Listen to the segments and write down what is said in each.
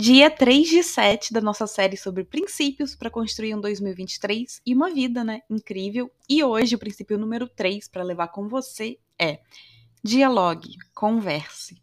Dia 3 de 7 da nossa série sobre princípios para construir um 2023 e uma vida, né? Incrível. E hoje o princípio número 3 para levar com você é: dialogue, converse.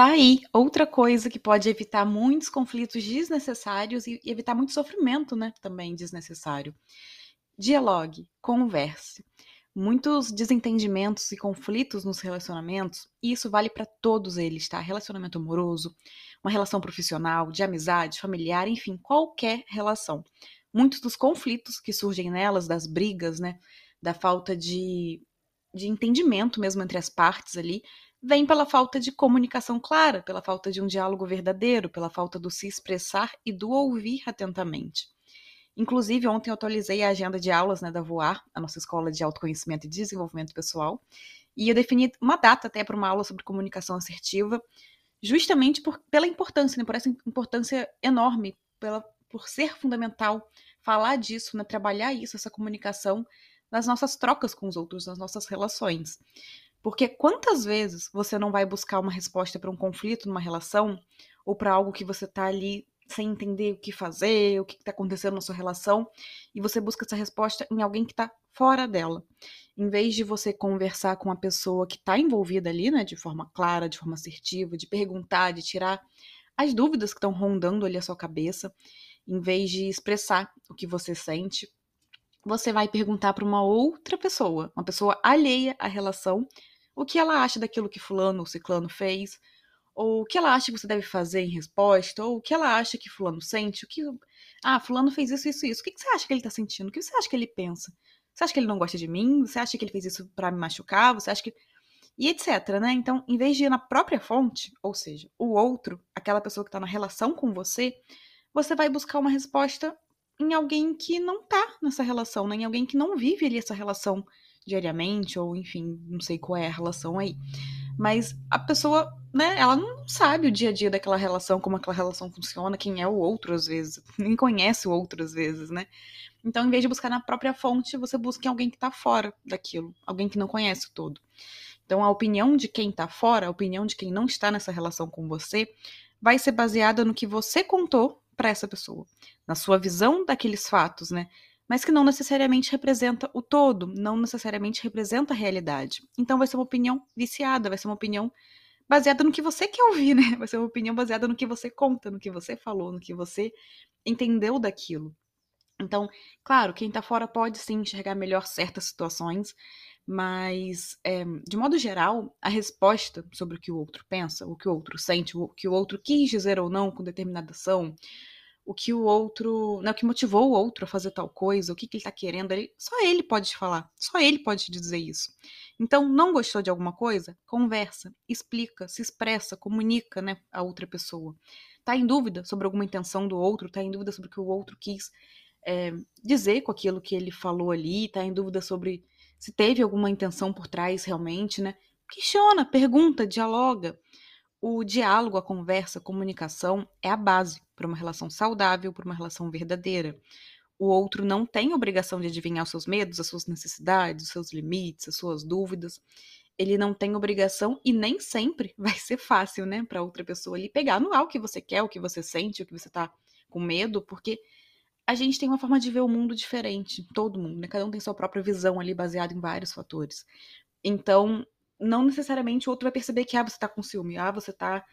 Tá aí outra coisa que pode evitar muitos conflitos desnecessários e evitar muito sofrimento, né? Também desnecessário. Dialogue, converse. Muitos desentendimentos e conflitos nos relacionamentos, e isso vale para todos eles, tá? Relacionamento amoroso, uma relação profissional, de amizade, familiar, enfim, qualquer relação. Muitos dos conflitos que surgem nelas, das brigas, né? Da falta de, de entendimento mesmo entre as partes ali, vem pela falta de comunicação clara, pela falta de um diálogo verdadeiro, pela falta do se expressar e do ouvir atentamente. Inclusive, ontem eu atualizei a agenda de aulas né, da Voar, a nossa escola de autoconhecimento e desenvolvimento pessoal, e eu defini uma data até para uma aula sobre comunicação assertiva, justamente por, pela importância, né, por essa importância enorme, pela, por ser fundamental falar disso, né, trabalhar isso, essa comunicação nas nossas trocas com os outros, nas nossas relações. Porque quantas vezes você não vai buscar uma resposta para um conflito numa relação ou para algo que você está ali sem entender o que fazer, o que está acontecendo na sua relação, e você busca essa resposta em alguém que está fora dela. Em vez de você conversar com a pessoa que está envolvida ali, né, de forma clara, de forma assertiva, de perguntar, de tirar as dúvidas que estão rondando ali a sua cabeça, em vez de expressar o que você sente, você vai perguntar para uma outra pessoa, uma pessoa alheia à relação, o que ela acha daquilo que fulano ou ciclano fez, ou o que ela acha que você deve fazer em resposta, ou o que ela acha que fulano sente, o que ah, fulano fez isso, isso, isso. O que você acha que ele tá sentindo? O que você acha que ele pensa? Você acha que ele não gosta de mim? Você acha que ele fez isso para me machucar? Você acha que e etc, né? Então, em vez de ir na própria fonte, ou seja, o outro, aquela pessoa que está na relação com você, você vai buscar uma resposta em alguém que não tá nessa relação, né? em alguém que não vive ali essa relação diariamente, ou enfim, não sei qual é a relação aí. Mas a pessoa, né, ela não sabe o dia a dia daquela relação, como aquela relação funciona, quem é o outro às vezes, nem conhece o outro às vezes, né? Então, em vez de buscar na própria fonte, você busca em alguém que tá fora daquilo, alguém que não conhece o todo. Então, a opinião de quem tá fora, a opinião de quem não está nessa relação com você, vai ser baseada no que você contou para essa pessoa, na sua visão daqueles fatos, né? Mas que não necessariamente representa o todo, não necessariamente representa a realidade. Então vai ser uma opinião viciada, vai ser uma opinião baseada no que você quer ouvir, né? Vai ser uma opinião baseada no que você conta, no que você falou, no que você entendeu daquilo. Então, claro, quem tá fora pode sim enxergar melhor certas situações, mas, é, de modo geral, a resposta sobre o que o outro pensa, o que o outro sente, o que o outro quis dizer ou não com determinada ação, o que o outro, né, o que motivou o outro a fazer tal coisa, o que, que ele está querendo, ele, só ele pode te falar, só ele pode te dizer isso. Então, não gostou de alguma coisa? Conversa, explica, se expressa, comunica, né, a outra pessoa. Tá em dúvida sobre alguma intenção do outro, tá em dúvida sobre o que o outro quis é, dizer com aquilo que ele falou ali, tá em dúvida sobre se teve alguma intenção por trás realmente, né? Questiona, pergunta, dialoga. O diálogo, a conversa, a comunicação é a base para uma relação saudável, para uma relação verdadeira. O outro não tem obrigação de adivinhar os seus medos, as suas necessidades, os seus limites, as suas dúvidas. Ele não tem obrigação e nem sempre vai ser fácil, né, para outra pessoa ali pegar no ar o que você quer, o que você sente, o que você tá com medo, porque a gente tem uma forma de ver o mundo diferente, todo mundo, né? Cada um tem sua própria visão ali baseada em vários fatores. Então, não necessariamente o outro vai perceber que ah, você tá com ciúme, ah, você tá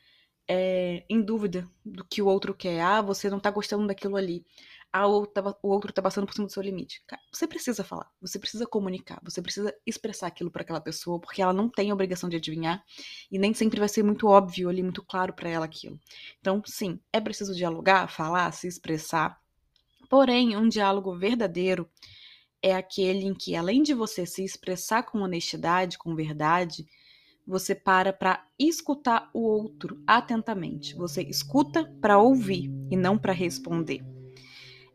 é, em dúvida do que o outro quer, ah, você não tá gostando daquilo ali, ah, o, tá, o outro tá passando por cima do seu limite. Você precisa falar, você precisa comunicar, você precisa expressar aquilo para aquela pessoa, porque ela não tem a obrigação de adivinhar e nem sempre vai ser muito óbvio ali, muito claro para ela aquilo. Então, sim, é preciso dialogar, falar, se expressar. Porém, um diálogo verdadeiro é aquele em que, além de você se expressar com honestidade, com verdade, você para para escutar o outro atentamente. Você escuta para ouvir e não para responder.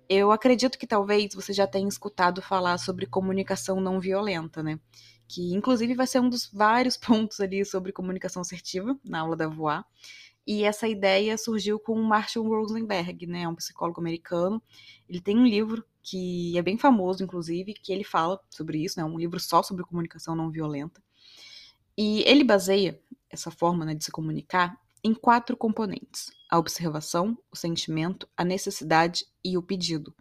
Eu acredito que talvez você já tenha escutado falar sobre comunicação não violenta, né? Que inclusive vai ser um dos vários pontos ali sobre comunicação assertiva na aula da Voar. E essa ideia surgiu com o Marshall Rosenberg, né, um psicólogo americano. Ele tem um livro que é bem famoso, inclusive, que ele fala sobre isso, né, um livro só sobre comunicação não violenta. E ele baseia essa forma né, de se comunicar em quatro componentes: a observação, o sentimento, a necessidade e o pedido.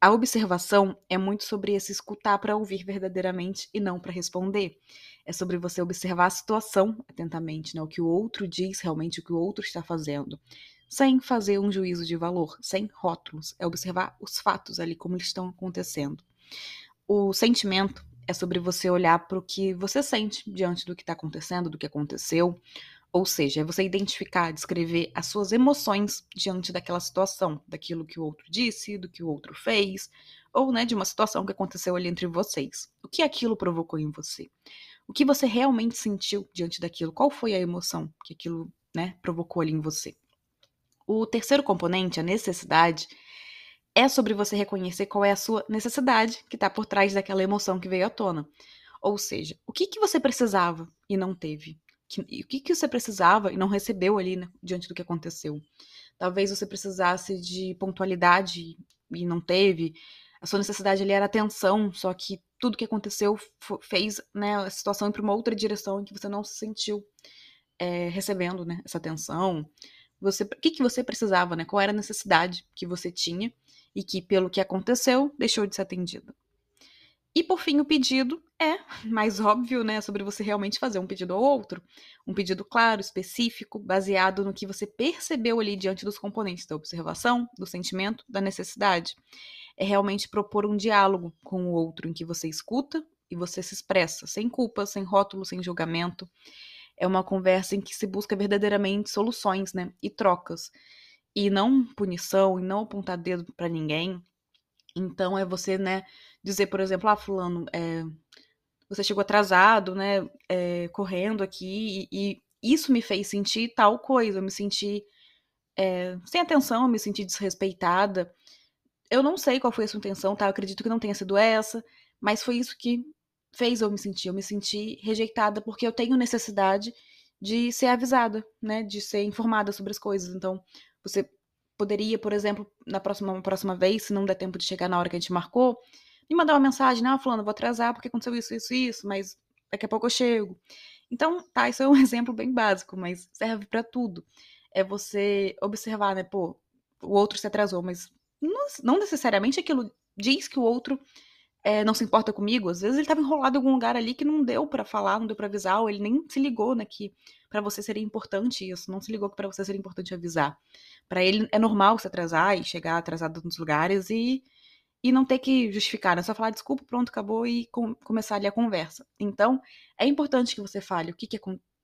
A observação é muito sobre esse escutar para ouvir verdadeiramente e não para responder. É sobre você observar a situação atentamente, né? o que o outro diz realmente, o que o outro está fazendo, sem fazer um juízo de valor, sem rótulos. É observar os fatos ali, como eles estão acontecendo. O sentimento é sobre você olhar para o que você sente diante do que está acontecendo, do que aconteceu, ou seja, é você identificar, descrever as suas emoções diante daquela situação, daquilo que o outro disse, do que o outro fez, ou né, de uma situação que aconteceu ali entre vocês. O que aquilo provocou em você? O que você realmente sentiu diante daquilo? Qual foi a emoção que aquilo né, provocou ali em você? O terceiro componente, a necessidade, é sobre você reconhecer qual é a sua necessidade que está por trás daquela emoção que veio à tona. Ou seja, o que, que você precisava e não teve? Que, o que, que você precisava e não recebeu ali né, diante do que aconteceu. Talvez você precisasse de pontualidade e não teve. A sua necessidade ali era atenção, só que tudo que aconteceu fez né, a situação ir para uma outra direção em que você não se sentiu é, recebendo né, essa atenção. Você, o que, que você precisava, né? Qual era a necessidade que você tinha e que, pelo que aconteceu, deixou de ser atendida. E por fim, o pedido é mais óbvio, né? Sobre você realmente fazer um pedido ao outro. Um pedido claro, específico, baseado no que você percebeu ali diante dos componentes da observação, do sentimento, da necessidade. É realmente propor um diálogo com o outro em que você escuta e você se expressa, sem culpa, sem rótulo, sem julgamento. É uma conversa em que se busca verdadeiramente soluções, né? E trocas. E não punição, e não apontar dedo para ninguém. Então é você, né? dizer, por exemplo, ah, fulano, é, você chegou atrasado, né, é, correndo aqui, e, e, isso me fez sentir tal coisa, eu me senti é, sem atenção, eu me senti desrespeitada. Eu não sei qual foi a sua intenção, tá? Eu acredito que não tenha sido essa, mas foi isso que fez eu me sentir. Eu me senti rejeitada porque eu tenho necessidade de ser avisada, né? De ser informada sobre as coisas. Então, você poderia, por exemplo, na próxima, próxima vez, se não der tempo de chegar na hora que a gente marcou, me mandar uma mensagem, não, falando, vou atrasar porque aconteceu isso, isso, isso, mas daqui a pouco eu chego. Então, tá, isso é um exemplo bem básico, mas serve para tudo. É você observar, né, pô, o outro se atrasou, mas não, não necessariamente aquilo diz que o outro é, não se importa comigo. Às vezes ele estava enrolado em algum lugar ali que não deu para falar, não deu para avisar, ou ele nem se ligou, né, que para você seria importante isso, não se ligou que para você seria importante avisar. Para ele é normal se atrasar e chegar atrasado nos lugares e e não ter que justificar, né? Só falar desculpa, pronto, acabou e com, começar ali a conversa. Então, é importante que você fale o que, que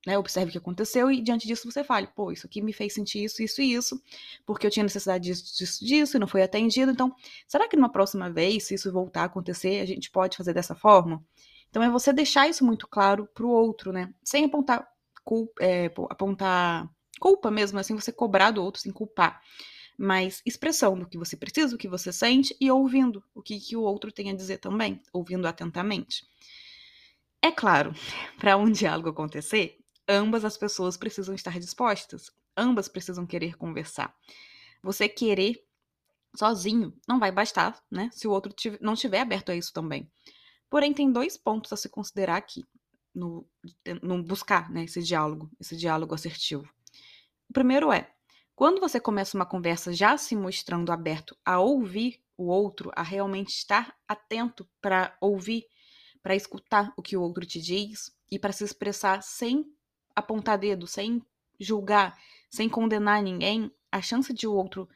né, observe o que aconteceu e diante disso você fale, pô, isso aqui me fez sentir isso, isso e isso, porque eu tinha necessidade disso, disso, disso e não foi atendido. Então, será que numa próxima vez, se isso voltar a acontecer, a gente pode fazer dessa forma? Então, é você deixar isso muito claro pro outro, né? Sem apontar culpa, é, apontar culpa mesmo, assim, você cobrar do outro sem culpar mas expressão do que você precisa, o que você sente e ouvindo o que, que o outro tem a dizer também, ouvindo atentamente. É claro, para um diálogo acontecer, ambas as pessoas precisam estar dispostas, ambas precisam querer conversar. Você querer sozinho não vai bastar, né? Se o outro não estiver aberto a isso também. Porém, tem dois pontos a se considerar aqui no, no buscar né, esse diálogo, esse diálogo assertivo. O primeiro é quando você começa uma conversa já se mostrando aberto a ouvir o outro, a realmente estar atento para ouvir, para escutar o que o outro te diz e para se expressar sem apontar dedo, sem julgar, sem condenar ninguém, a chance de o outro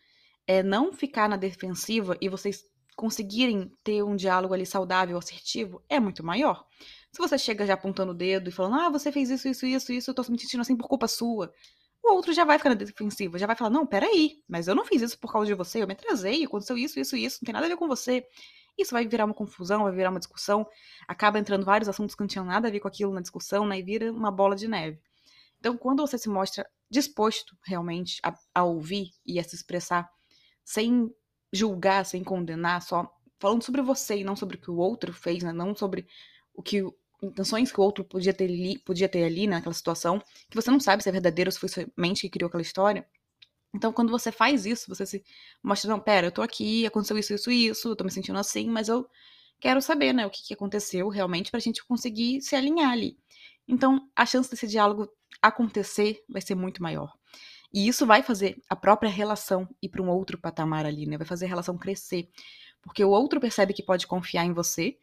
é, não ficar na defensiva e vocês conseguirem ter um diálogo ali saudável, assertivo, é muito maior. Se você chega já apontando o dedo e falando, ah, você fez isso, isso, isso, isso, eu tô me sentindo assim por culpa sua o outro já vai ficar na defensiva, já vai falar: não, peraí, mas eu não fiz isso por causa de você, eu me atrasei, aconteceu isso, isso, isso, não tem nada a ver com você. Isso vai virar uma confusão, vai virar uma discussão, acaba entrando vários assuntos que não tinham nada a ver com aquilo na discussão, né, e vira uma bola de neve. Então, quando você se mostra disposto realmente a, a ouvir e a se expressar sem julgar, sem condenar, só falando sobre você e não sobre o que o outro fez, né? Não sobre o que intenções que o outro podia ter ali, podia ter ali naquela situação, que você não sabe se é verdadeiro ou se foi sua mente que criou aquela história. Então, quando você faz isso, você se mostra, não, pera, eu tô aqui, aconteceu isso, isso, isso, eu tô me sentindo assim, mas eu quero saber, né, o que, que aconteceu realmente pra gente conseguir se alinhar ali. Então, a chance desse diálogo acontecer vai ser muito maior. E isso vai fazer a própria relação ir para um outro patamar ali, né? Vai fazer a relação crescer. Porque o outro percebe que pode confiar em você,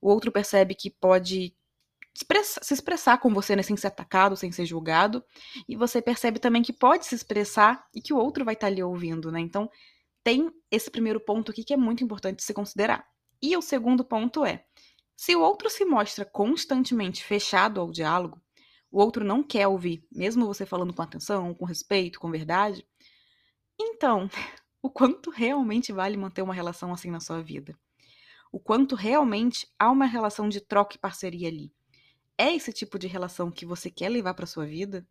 o outro percebe que pode expressa, se expressar com você, né, sem ser atacado, sem ser julgado, e você percebe também que pode se expressar e que o outro vai estar tá ali ouvindo, né? Então, tem esse primeiro ponto aqui que é muito importante se considerar. E o segundo ponto é: se o outro se mostra constantemente fechado ao diálogo, o outro não quer ouvir, mesmo você falando com atenção, com respeito, com verdade, então, o quanto realmente vale manter uma relação assim na sua vida? O quanto realmente há uma relação de troca e parceria ali? É esse tipo de relação que você quer levar para sua vida?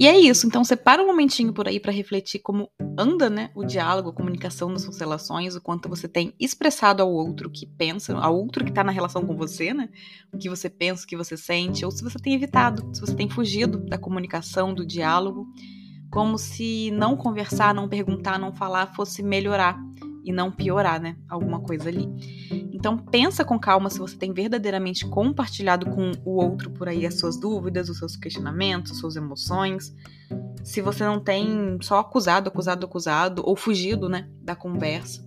E é isso, então separa um momentinho por aí para refletir como anda, né, o diálogo, a comunicação nas suas relações, o quanto você tem expressado ao outro que pensa, ao outro que tá na relação com você, né, o que você pensa, o que você sente, ou se você tem evitado, se você tem fugido da comunicação, do diálogo, como se não conversar, não perguntar, não falar fosse melhorar e não piorar, né? Alguma coisa ali. Então pensa com calma se você tem verdadeiramente compartilhado com o outro por aí as suas dúvidas, os seus questionamentos, as suas emoções. Se você não tem só acusado, acusado, acusado ou fugido, né, da conversa,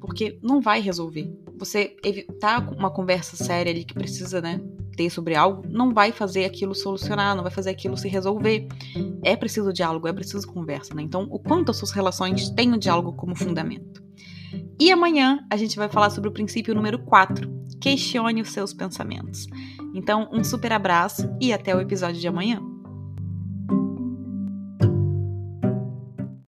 porque não vai resolver. Você evitar uma conversa séria ali que precisa, né, ter sobre algo, não vai fazer aquilo solucionar, não vai fazer aquilo se resolver. É preciso diálogo, é preciso conversa, né? Então, o quanto as suas relações têm o diálogo como fundamento. E amanhã a gente vai falar sobre o princípio número 4. Questione os seus pensamentos. Então, um super abraço e até o episódio de amanhã.